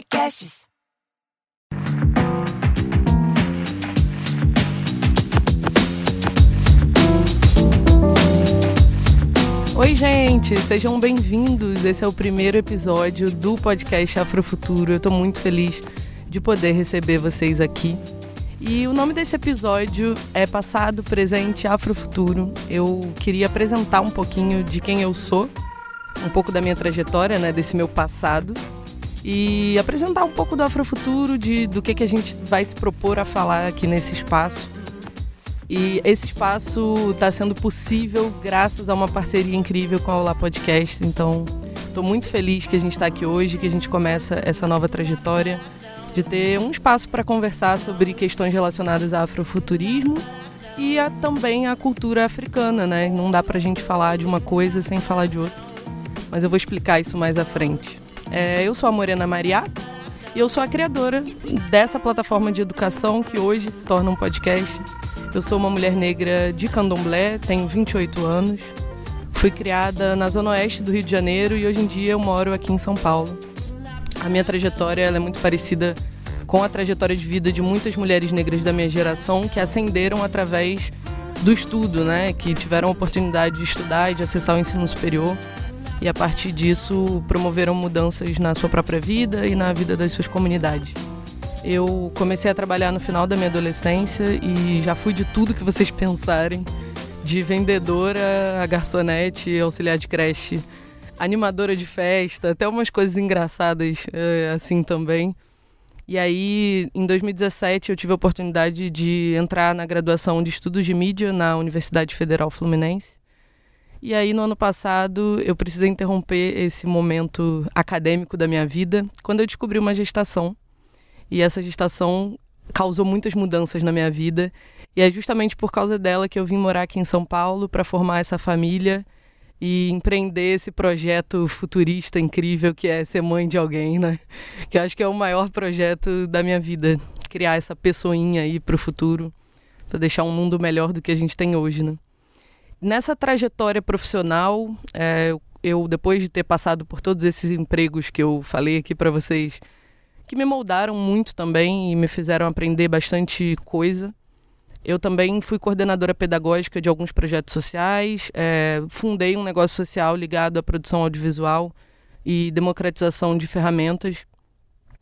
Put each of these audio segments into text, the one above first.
Podcasts. Oi, gente, sejam bem-vindos. Esse é o primeiro episódio do podcast Afrofuturo. Eu estou muito feliz de poder receber vocês aqui. E o nome desse episódio é Passado, Presente, Afrofuturo. Eu queria apresentar um pouquinho de quem eu sou, um pouco da minha trajetória, né, desse meu passado, e apresentar um pouco do Afrofuturo, de, do que, que a gente vai se propor a falar aqui nesse espaço. E esse espaço está sendo possível graças a uma parceria incrível com a Olá Podcast. Então, estou muito feliz que a gente está aqui hoje, que a gente começa essa nova trajetória de ter um espaço para conversar sobre questões relacionadas ao afrofuturismo e a, também a cultura africana, né? Não dá para a gente falar de uma coisa sem falar de outra. Mas eu vou explicar isso mais à frente. É, eu sou a Morena Mariá e eu sou a criadora dessa plataforma de educação que hoje se torna um podcast. Eu sou uma mulher negra de candomblé, tenho 28 anos. Fui criada na zona oeste do Rio de Janeiro e hoje em dia eu moro aqui em São Paulo. A minha trajetória é muito parecida com a trajetória de vida de muitas mulheres negras da minha geração que ascenderam através do estudo, né? Que tiveram a oportunidade de estudar e de acessar o ensino superior e a partir disso promoveram mudanças na sua própria vida e na vida das suas comunidades. Eu comecei a trabalhar no final da minha adolescência e já fui de tudo que vocês pensarem, de vendedora a garçonete, auxiliar de creche, animadora de festa, até umas coisas engraçadas eh, assim também. E aí, em 2017, eu tive a oportunidade de entrar na graduação de estudos de mídia na Universidade Federal Fluminense. E aí, no ano passado, eu precisei interromper esse momento acadêmico da minha vida quando eu descobri uma gestação. E essa gestação causou muitas mudanças na minha vida. E é justamente por causa dela que eu vim morar aqui em São Paulo para formar essa família e empreender esse projeto futurista incrível que é ser mãe de alguém, né? Que eu acho que é o maior projeto da minha vida, criar essa pessoinha aí para o futuro, para deixar um mundo melhor do que a gente tem hoje, né? Nessa trajetória profissional, é, eu depois de ter passado por todos esses empregos que eu falei aqui para vocês, que me moldaram muito também e me fizeram aprender bastante coisa. Eu também fui coordenadora pedagógica de alguns projetos sociais, é, fundei um negócio social ligado à produção audiovisual e democratização de ferramentas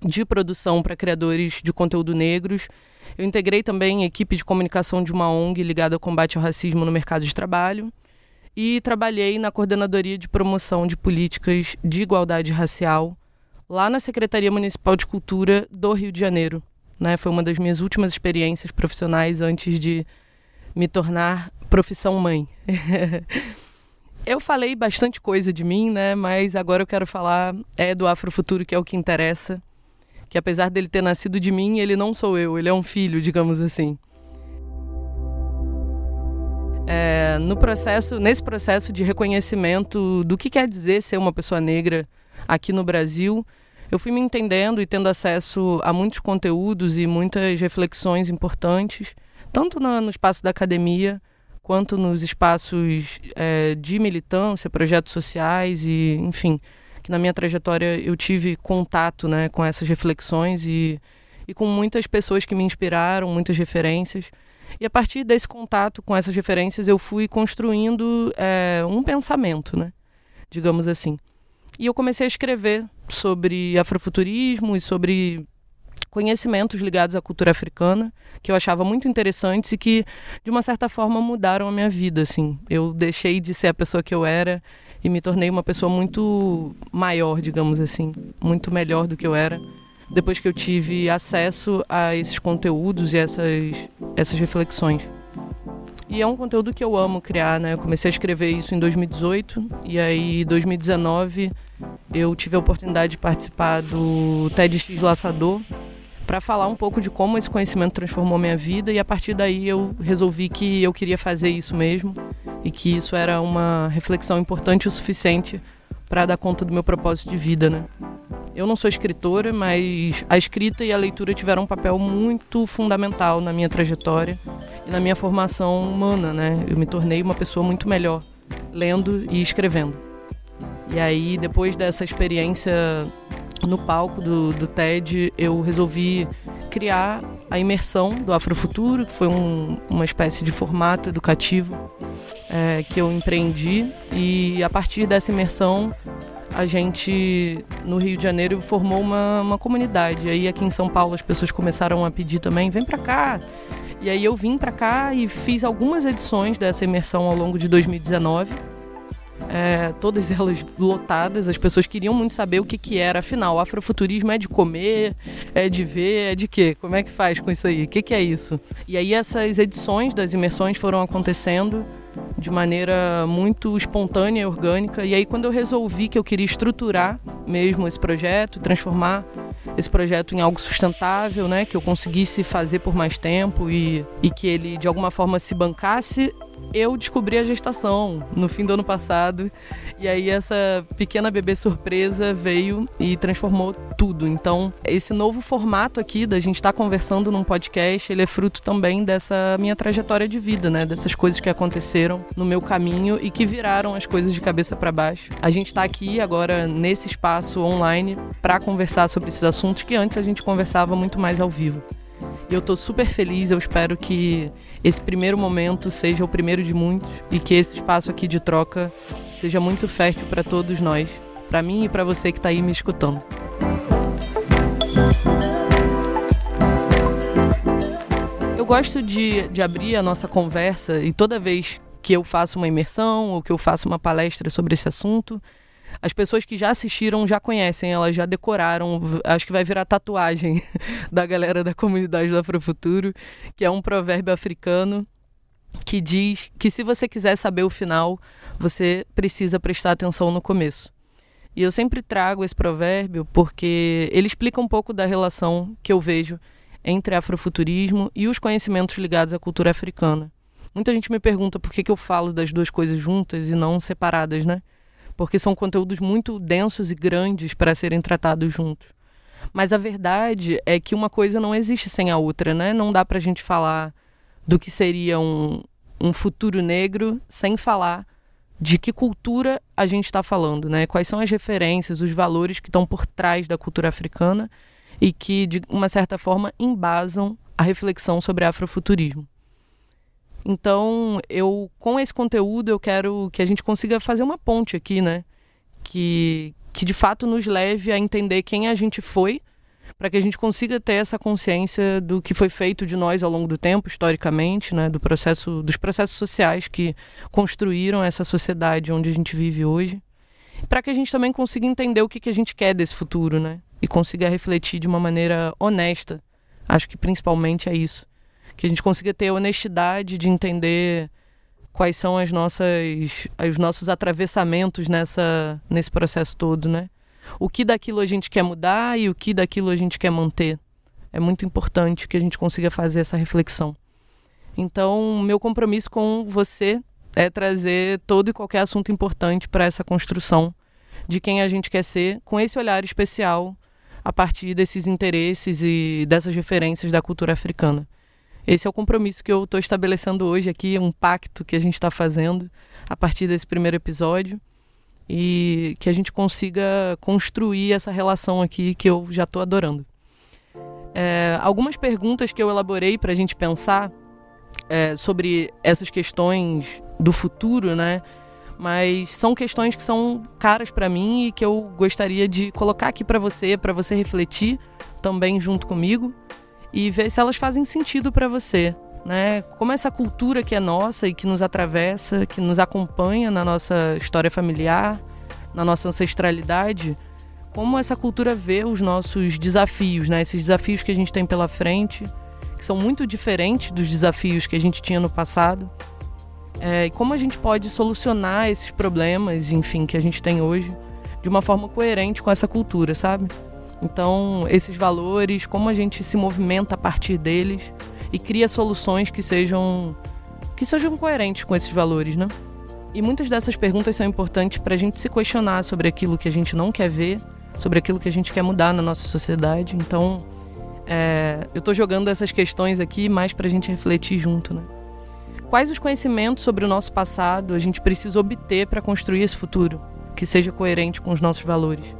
de produção para criadores de conteúdo negros eu integrei também a equipe de comunicação de uma ONG ligada ao combate ao racismo no mercado de trabalho e trabalhei na coordenadoria de promoção de políticas de igualdade racial lá na Secretaria Municipal de Cultura do Rio de Janeiro. Né? Foi uma das minhas últimas experiências profissionais antes de me tornar profissão mãe. eu falei bastante coisa de mim, né? Mas agora eu quero falar é do Afrofuturo, que é o que interessa que apesar dele ter nascido de mim, ele não sou eu, ele é um filho, digamos assim. É, no processo, nesse processo de reconhecimento do que quer dizer ser uma pessoa negra aqui no Brasil, eu fui me entendendo e tendo acesso a muitos conteúdos e muitas reflexões importantes, tanto no, espaço da academia quanto nos espaços é, de militância, projetos sociais e, enfim, na minha trajetória eu tive contato né, com essas reflexões e, e com muitas pessoas que me inspiraram, muitas referências. E a partir desse contato com essas referências eu fui construindo é, um pensamento, né, digamos assim. E eu comecei a escrever sobre afrofuturismo e sobre conhecimentos ligados à cultura africana que eu achava muito interessantes e que de uma certa forma mudaram a minha vida assim eu deixei de ser a pessoa que eu era e me tornei uma pessoa muito maior, digamos assim, muito melhor do que eu era depois que eu tive acesso a esses conteúdos e essas, essas reflexões. E é um conteúdo que eu amo criar, né? Eu comecei a escrever isso em 2018 e aí em 2019 eu tive a oportunidade de participar do TEDx Laçador para falar um pouco de como esse conhecimento transformou minha vida e a partir daí eu resolvi que eu queria fazer isso mesmo e que isso era uma reflexão importante o suficiente para dar conta do meu propósito de vida, né? Eu não sou escritora, mas a escrita e a leitura tiveram um papel muito fundamental na minha trajetória e na minha formação humana, né? Eu me tornei uma pessoa muito melhor lendo e escrevendo. E aí, depois dessa experiência no palco do, do TED, eu resolvi criar a imersão do Afrofuturo, que foi um, uma espécie de formato educativo é, que eu empreendi. E a partir dessa imersão, a gente, no Rio de Janeiro, formou uma, uma comunidade. Aí aqui em São Paulo as pessoas começaram a pedir também, vem para cá. E aí eu vim para cá e fiz algumas edições dessa imersão ao longo de 2019 é, todas elas lotadas. As pessoas queriam muito saber o que, que era. Afinal, o afrofuturismo é de comer, é de ver, é de quê? Como é que faz com isso aí? O que, que é isso? E aí essas edições das imersões foram acontecendo de maneira muito espontânea e orgânica. E aí quando eu resolvi que eu queria estruturar mesmo esse projeto, transformar esse projeto em algo sustentável, né, que eu conseguisse fazer por mais tempo e, e que ele de alguma forma se bancasse, eu descobri a gestação no fim do ano passado. E aí essa pequena bebê surpresa veio e transformou tudo. Então, esse novo formato aqui da gente estar tá conversando num podcast, ele é fruto também dessa minha trajetória de vida, né? Dessas coisas que aconteceram no meu caminho e que viraram as coisas de cabeça para baixo. A gente está aqui agora nesse espaço online para conversar sobre esses assuntos que antes a gente conversava muito mais ao vivo. E eu estou super feliz, eu espero que esse primeiro momento seja o primeiro de muitos e que esse espaço aqui de troca seja muito fértil para todos nós, para mim e para você que está aí me escutando. Eu gosto de, de abrir a nossa conversa e toda vez que eu faço uma imersão ou que eu faço uma palestra sobre esse assunto, as pessoas que já assistiram já conhecem, elas já decoraram. Acho que vai virar tatuagem da galera da comunidade do Afrofuturo, que é um provérbio africano que diz que se você quiser saber o final, você precisa prestar atenção no começo. E eu sempre trago esse provérbio porque ele explica um pouco da relação que eu vejo entre afrofuturismo e os conhecimentos ligados à cultura africana. Muita gente me pergunta por que, que eu falo das duas coisas juntas e não separadas, né? Porque são conteúdos muito densos e grandes para serem tratados juntos. Mas a verdade é que uma coisa não existe sem a outra, né? Não dá para a gente falar do que seria um, um futuro negro sem falar de que cultura a gente está falando, né? Quais são as referências, os valores que estão por trás da cultura africana e que, de uma certa forma, embasam a reflexão sobre afrofuturismo. Então, eu com esse conteúdo eu quero que a gente consiga fazer uma ponte aqui, né? Que que de fato nos leve a entender quem a gente foi, para que a gente consiga ter essa consciência do que foi feito de nós ao longo do tempo, historicamente, né, do processo dos processos sociais que construíram essa sociedade onde a gente vive hoje, para que a gente também consiga entender o que, que a gente quer desse futuro, né? E consiga refletir de uma maneira honesta. Acho que principalmente é isso que a gente consiga ter a honestidade de entender quais são as nossas os nossos atravessamentos nessa nesse processo todo, né? O que daquilo a gente quer mudar e o que daquilo a gente quer manter. É muito importante que a gente consiga fazer essa reflexão. Então, meu compromisso com você é trazer todo e qualquer assunto importante para essa construção de quem a gente quer ser, com esse olhar especial a partir desses interesses e dessas referências da cultura africana. Esse é o compromisso que eu estou estabelecendo hoje aqui, um pacto que a gente está fazendo a partir desse primeiro episódio e que a gente consiga construir essa relação aqui que eu já estou adorando. É, algumas perguntas que eu elaborei para a gente pensar é, sobre essas questões do futuro, né? Mas são questões que são caras para mim e que eu gostaria de colocar aqui para você, para você refletir também junto comigo e ver se elas fazem sentido para você. Né? Como essa cultura que é nossa e que nos atravessa, que nos acompanha na nossa história familiar, na nossa ancestralidade, como essa cultura vê os nossos desafios, né? Esses desafios que a gente tem pela frente, que são muito diferentes dos desafios que a gente tinha no passado. É, e como a gente pode solucionar esses problemas, enfim, que a gente tem hoje, de uma forma coerente com essa cultura, sabe? Então, esses valores, como a gente se movimenta a partir deles e cria soluções que sejam que sejam coerentes com esses valores, né? E muitas dessas perguntas são importantes para a gente se questionar sobre aquilo que a gente não quer ver, sobre aquilo que a gente quer mudar na nossa sociedade. Então, é, eu estou jogando essas questões aqui mais para a gente refletir junto, né? Quais os conhecimentos sobre o nosso passado a gente precisa obter para construir esse futuro que seja coerente com os nossos valores?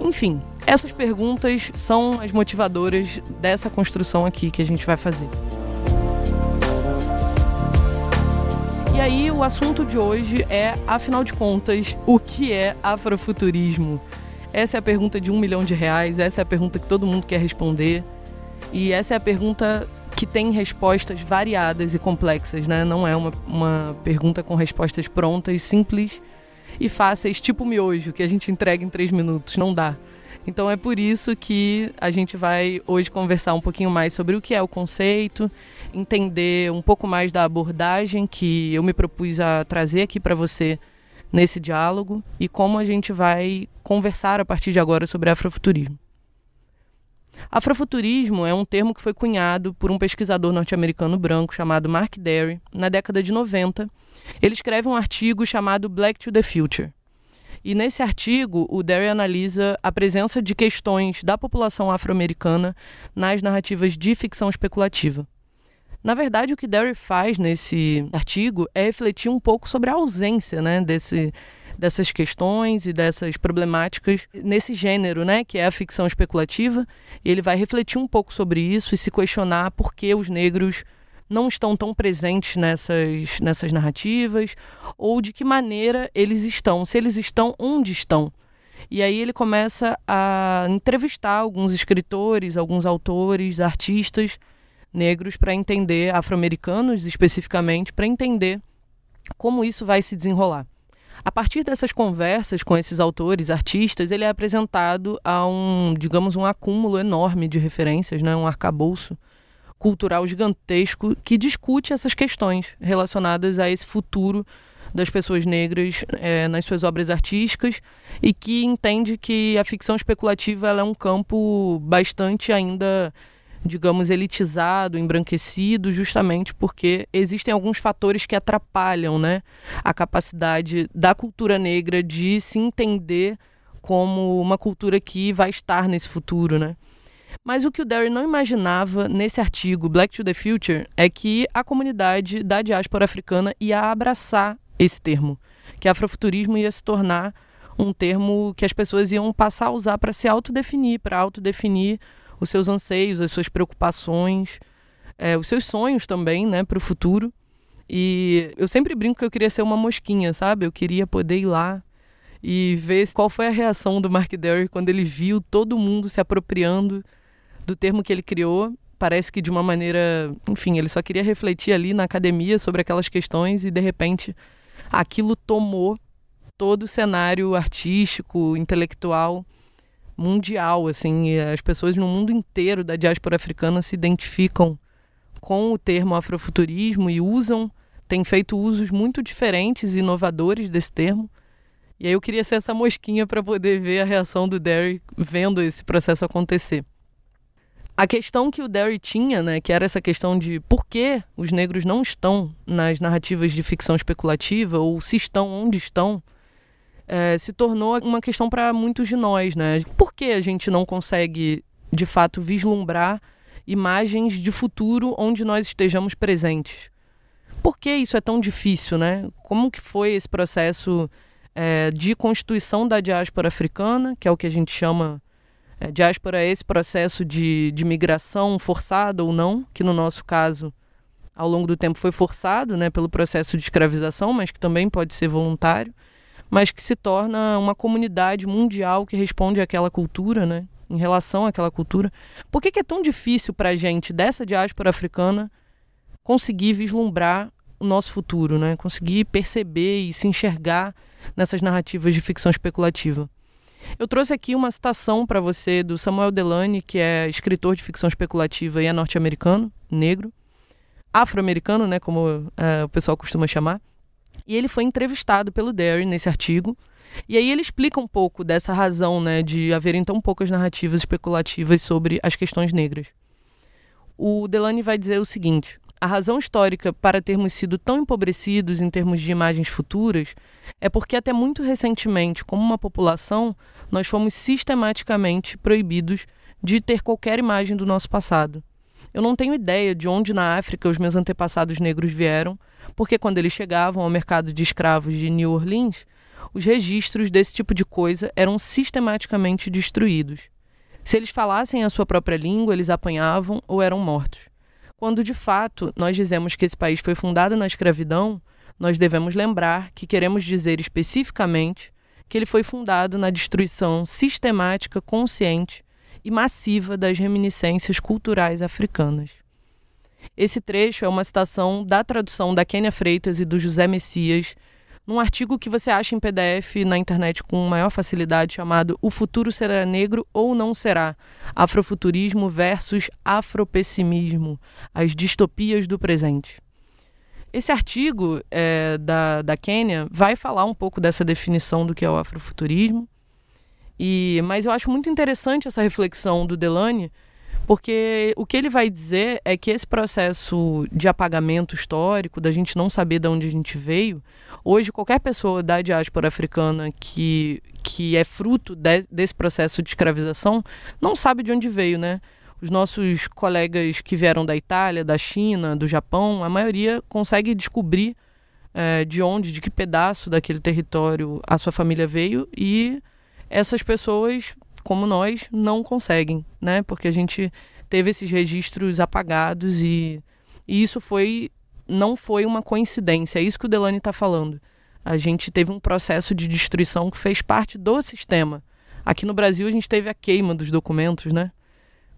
Enfim, Essas perguntas são as motivadoras dessa construção aqui que a gente vai fazer. E aí, o assunto de hoje é, afinal de contas, o que é afrofuturismo? Essa é a pergunta de um milhão de reais, essa é a pergunta que todo mundo quer responder. E essa é a pergunta que tem respostas variadas e complexas, né? Não é uma, uma pergunta com respostas prontas, simples e fáceis, tipo miojo, que a gente entrega em três minutos. Não dá. Então é por isso que a gente vai hoje conversar um pouquinho mais sobre o que é o conceito, entender um pouco mais da abordagem que eu me propus a trazer aqui para você nesse diálogo e como a gente vai conversar a partir de agora sobre afrofuturismo. Afrofuturismo é um termo que foi cunhado por um pesquisador norte-americano branco chamado Mark Derry na década de 90. Ele escreve um artigo chamado Black to the Future. E nesse artigo, o Derry analisa a presença de questões da população afro-americana nas narrativas de ficção especulativa. Na verdade, o que Derry faz nesse artigo é refletir um pouco sobre a ausência né, desse, dessas questões e dessas problemáticas nesse gênero, né, que é a ficção especulativa. Ele vai refletir um pouco sobre isso e se questionar por que os negros não estão tão presentes nessas, nessas narrativas ou de que maneira eles estão, se eles estão, onde estão. E aí ele começa a entrevistar alguns escritores, alguns autores, artistas negros para entender, afro-americanos especificamente, para entender como isso vai se desenrolar. A partir dessas conversas com esses autores, artistas, ele é apresentado a um, digamos, um acúmulo enorme de referências, né? um arcabouço cultural gigantesco que discute essas questões relacionadas a esse futuro das pessoas negras é, nas suas obras artísticas e que entende que a ficção especulativa é um campo bastante ainda digamos, elitizado, embranquecido, justamente porque existem alguns fatores que atrapalham né, a capacidade da cultura negra de se entender como uma cultura que vai estar nesse futuro, né? Mas o que o Derry não imaginava nesse artigo Black to the Future é que a comunidade da diáspora africana ia abraçar esse termo, que afrofuturismo ia se tornar um termo que as pessoas iam passar a usar para se autodefinir, para autodefinir os seus anseios, as suas preocupações, é, os seus sonhos também, né, para o futuro. E eu sempre brinco que eu queria ser uma mosquinha, sabe? Eu queria poder ir lá e ver qual foi a reação do Mark Derry quando ele viu todo mundo se apropriando do termo que ele criou. Parece que de uma maneira, enfim, ele só queria refletir ali na academia sobre aquelas questões e de repente aquilo tomou todo o cenário artístico, intelectual mundial, assim, as pessoas no mundo inteiro da diáspora africana se identificam com o termo afrofuturismo e usam, têm feito usos muito diferentes e inovadores desse termo. E aí eu queria ser essa mosquinha para poder ver a reação do Derry vendo esse processo acontecer. A questão que o Derry tinha, né, que era essa questão de por que os negros não estão nas narrativas de ficção especulativa ou se estão onde estão, é, se tornou uma questão para muitos de nós, né? Por que a gente não consegue, de fato, vislumbrar imagens de futuro onde nós estejamos presentes? Por que isso é tão difícil, né? Como que foi esse processo é, de constituição da diáspora africana, que é o que a gente chama é, diáspora, é esse processo de, de migração forçada ou não, que no nosso caso, ao longo do tempo foi forçado, né, pelo processo de escravização, mas que também pode ser voluntário mas que se torna uma comunidade mundial que responde àquela cultura, né? Em relação àquela cultura. Por que, que é tão difícil para a gente dessa diáspora africana conseguir vislumbrar o nosso futuro, né? Conseguir perceber e se enxergar nessas narrativas de ficção especulativa. Eu trouxe aqui uma citação para você do Samuel Delany, que é escritor de ficção especulativa e é norte-americano, negro, afro-americano, né, como é, o pessoal costuma chamar. E ele foi entrevistado pelo Derry nesse artigo. E aí ele explica um pouco dessa razão né, de haverem tão poucas narrativas especulativas sobre as questões negras. O Delany vai dizer o seguinte: a razão histórica para termos sido tão empobrecidos em termos de imagens futuras é porque, até muito recentemente, como uma população, nós fomos sistematicamente proibidos de ter qualquer imagem do nosso passado. Eu não tenho ideia de onde na África os meus antepassados negros vieram, porque quando eles chegavam ao mercado de escravos de New Orleans, os registros desse tipo de coisa eram sistematicamente destruídos. Se eles falassem a sua própria língua, eles apanhavam ou eram mortos. Quando de fato nós dizemos que esse país foi fundado na escravidão, nós devemos lembrar que queremos dizer especificamente que ele foi fundado na destruição sistemática, consciente e massiva das reminiscências culturais africanas. Esse trecho é uma citação da tradução da Kênia Freitas e do José Messias, num artigo que você acha em PDF na internet com maior facilidade, chamado O Futuro Será Negro ou Não Será? Afrofuturismo versus Afropessimismo As Distopias do Presente. Esse artigo é, da, da Quênia vai falar um pouco dessa definição do que é o afrofuturismo, e, mas eu acho muito interessante essa reflexão do Delane, porque o que ele vai dizer é que esse processo de apagamento histórico, da gente não saber de onde a gente veio, hoje qualquer pessoa da diáspora africana que, que é fruto de, desse processo de escravização não sabe de onde veio, né? Os nossos colegas que vieram da Itália, da China, do Japão, a maioria consegue descobrir é, de onde, de que pedaço daquele território a sua família veio e essas pessoas, como nós, não conseguem, né? Porque a gente teve esses registros apagados e, e isso foi não foi uma coincidência. É isso que o Delane está falando. A gente teve um processo de destruição que fez parte do sistema. Aqui no Brasil a gente teve a queima dos documentos, né?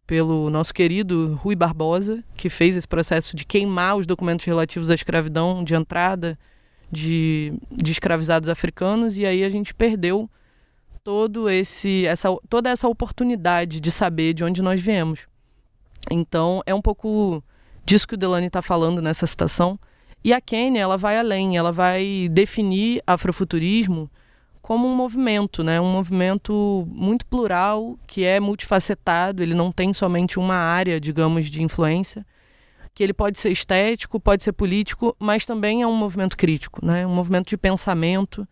pelo nosso querido Rui Barbosa, que fez esse processo de queimar os documentos relativos à escravidão de entrada de, de escravizados africanos, e aí a gente perdeu todo esse, essa, toda essa oportunidade de saber de onde nós viemos. Então, é um pouco disso que o Delane está falando nessa citação. E a Kênia, ela vai além, ela vai definir afrofuturismo como um movimento, né? Um movimento muito plural, que é multifacetado, ele não tem somente uma área, digamos, de influência, que ele pode ser estético, pode ser político, mas também é um movimento crítico, né? Um movimento de pensamento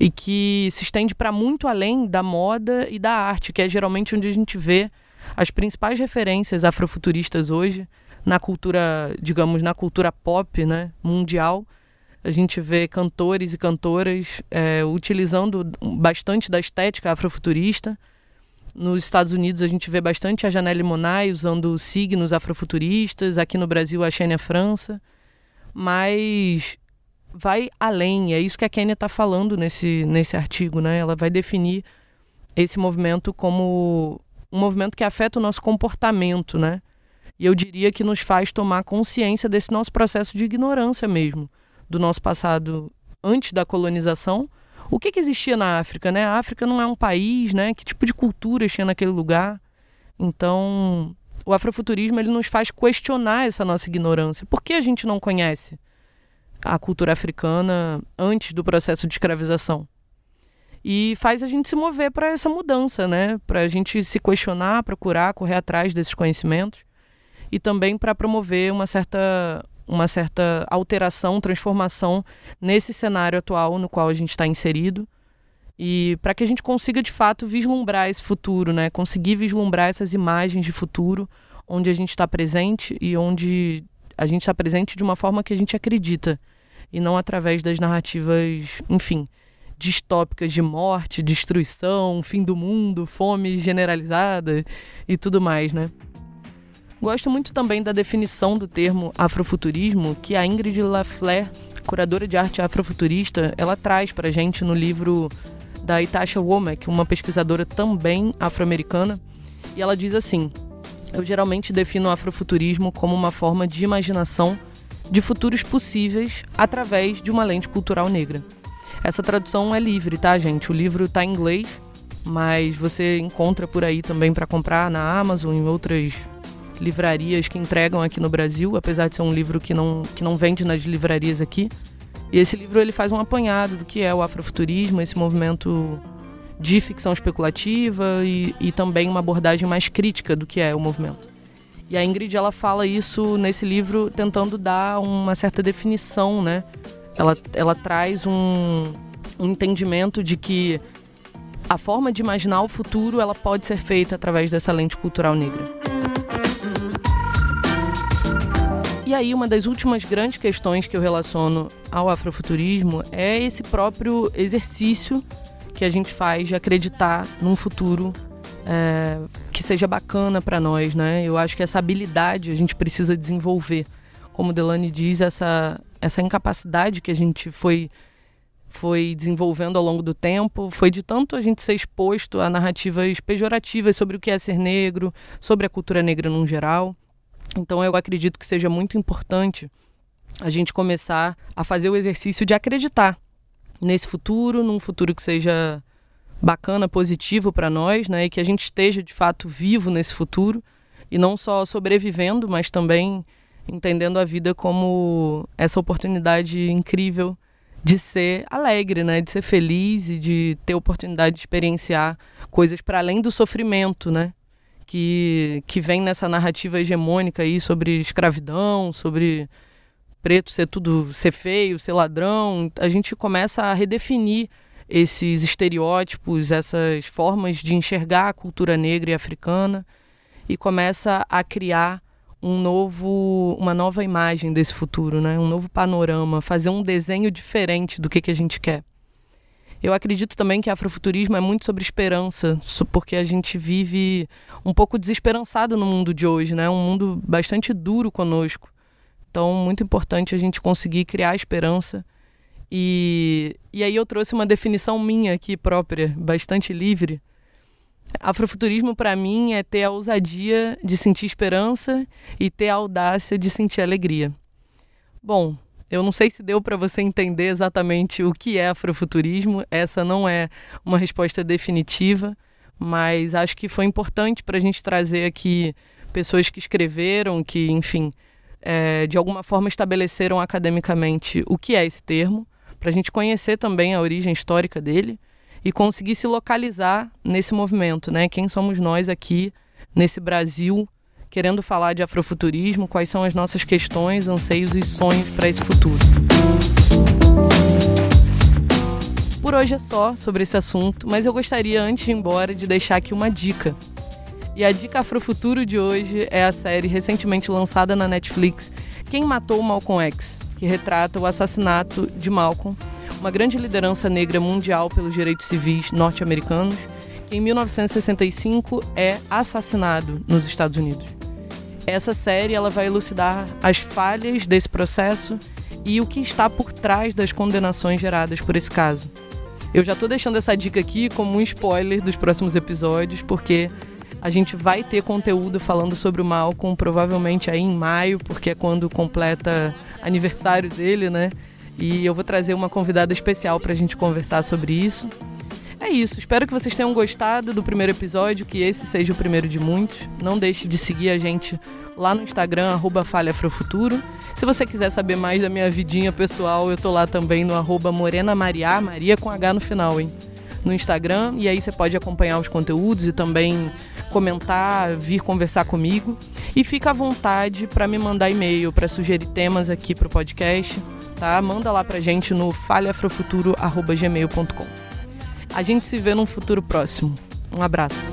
e que se estende para muito além da moda e da arte, que é geralmente onde a gente vê as principais referências afrofuturistas hoje na cultura, digamos, na cultura pop, né, mundial. A gente vê cantores e cantoras é, utilizando bastante da estética afrofuturista. Nos Estados Unidos a gente vê bastante a Janelle Monáe usando signos afrofuturistas, aqui no Brasil a Xênia França, mas vai além, é isso que a Kênia está falando nesse, nesse artigo, né? Ela vai definir esse movimento como um movimento que afeta o nosso comportamento, né? E eu diria que nos faz tomar consciência desse nosso processo de ignorância mesmo do nosso passado antes da colonização, o que, que existia na África, né? A África não é um país, né? Que tipo de cultura tinha naquele lugar? Então, o afrofuturismo ele nos faz questionar essa nossa ignorância. Por que a gente não conhece a cultura africana antes do processo de escravização? E faz a gente se mover para essa mudança, né? Para a gente se questionar, procurar, correr atrás desses conhecimentos e também para promover uma certa uma certa alteração, transformação nesse cenário atual no qual a gente está inserido e para que a gente consiga de fato vislumbrar esse futuro, né? Conseguir vislumbrar essas imagens de futuro onde a gente está presente e onde a gente está presente de uma forma que a gente acredita e não através das narrativas, enfim, distópicas de morte, destruição, fim do mundo, fome generalizada e tudo mais, né? Gosto muito também da definição do termo afrofuturismo que a Ingrid Lafleur, curadora de arte afrofuturista, ela traz para gente no livro da Itasha Womack, uma pesquisadora também afro-americana, e ela diz assim: Eu geralmente defino o afrofuturismo como uma forma de imaginação de futuros possíveis através de uma lente cultural negra. Essa tradução é livre, tá, gente? O livro está em inglês, mas você encontra por aí também para comprar na Amazon e em outras livrarias que entregam aqui no Brasil, apesar de ser um livro que não, que não vende nas livrarias aqui. E esse livro ele faz um apanhado do que é o afrofuturismo, esse movimento de ficção especulativa e, e também uma abordagem mais crítica do que é o movimento. E a Ingrid ela fala isso nesse livro tentando dar uma certa definição, né? Ela, ela traz um, um entendimento de que a forma de imaginar o futuro ela pode ser feita através dessa lente cultural negra. E aí, uma das últimas grandes questões que eu relaciono ao afrofuturismo é esse próprio exercício que a gente faz de acreditar num futuro é, que seja bacana para nós, né? Eu acho que essa habilidade a gente precisa desenvolver. Como Delane diz, essa, essa incapacidade que a gente foi foi desenvolvendo ao longo do tempo, foi de tanto a gente ser exposto a narrativas pejorativas sobre o que é ser negro, sobre a cultura negra no geral. Então eu acredito que seja muito importante a gente começar a fazer o exercício de acreditar nesse futuro, num futuro que seja bacana, positivo para nós, né, e que a gente esteja de fato vivo nesse futuro e não só sobrevivendo, mas também entendendo a vida como essa oportunidade incrível de ser alegre, né, de ser feliz e de ter oportunidade de experienciar coisas para além do sofrimento, né? que, que vem nessa narrativa hegemônica aí sobre escravidão, sobre preto ser tudo ser feio, ser ladrão, a gente começa a redefinir esses estereótipos, essas formas de enxergar a cultura negra e africana e começa a criar um novo, uma nova imagem desse futuro, né? Um novo panorama, fazer um desenho diferente do que, que a gente quer. Eu acredito também que afrofuturismo é muito sobre esperança, porque a gente vive um pouco desesperançado no mundo de hoje, né? Um mundo bastante duro conosco. Então, muito importante a gente conseguir criar esperança. E, e aí eu trouxe uma definição minha aqui própria, bastante livre. Afrofuturismo para mim é ter a ousadia de sentir esperança e ter a audácia de sentir alegria. Bom, eu não sei se deu para você entender exatamente o que é afrofuturismo. Essa não é uma resposta definitiva, mas acho que foi importante para a gente trazer aqui pessoas que escreveram, que, enfim, é, de alguma forma estabeleceram academicamente o que é esse termo, para a gente conhecer também a origem histórica dele e conseguir se localizar nesse movimento, né? Quem somos nós aqui nesse Brasil querendo falar de afrofuturismo, quais são as nossas questões, anseios e sonhos para esse futuro. Por hoje é só sobre esse assunto, mas eu gostaria, antes de ir embora, de deixar aqui uma dica. E a dica Afrofuturo de hoje é a série recentemente lançada na Netflix Quem Matou Malcolm X, que retrata o assassinato de Malcolm, uma grande liderança negra mundial pelos direitos civis norte-americanos, que em 1965 é assassinado nos Estados Unidos. Essa série ela vai elucidar as falhas desse processo e o que está por trás das condenações geradas por esse caso. Eu já estou deixando essa dica aqui como um spoiler dos próximos episódios, porque a gente vai ter conteúdo falando sobre o Malcolm provavelmente aí em maio, porque é quando completa aniversário dele, né? E eu vou trazer uma convidada especial para a gente conversar sobre isso. É isso, espero que vocês tenham gostado do primeiro episódio, que esse seja o primeiro de muitos. Não deixe de seguir a gente lá no Instagram, arroba Futuro. Se você quiser saber mais da minha vidinha pessoal, eu tô lá também no arroba Morena Maria, Maria com H no final, hein? No Instagram, e aí você pode acompanhar os conteúdos e também comentar, vir conversar comigo. E fica à vontade para me mandar e-mail, para sugerir temas aqui pro podcast, tá? Manda lá pra gente no falhafrofuturo.gmail.com. A gente se vê num futuro próximo. Um abraço.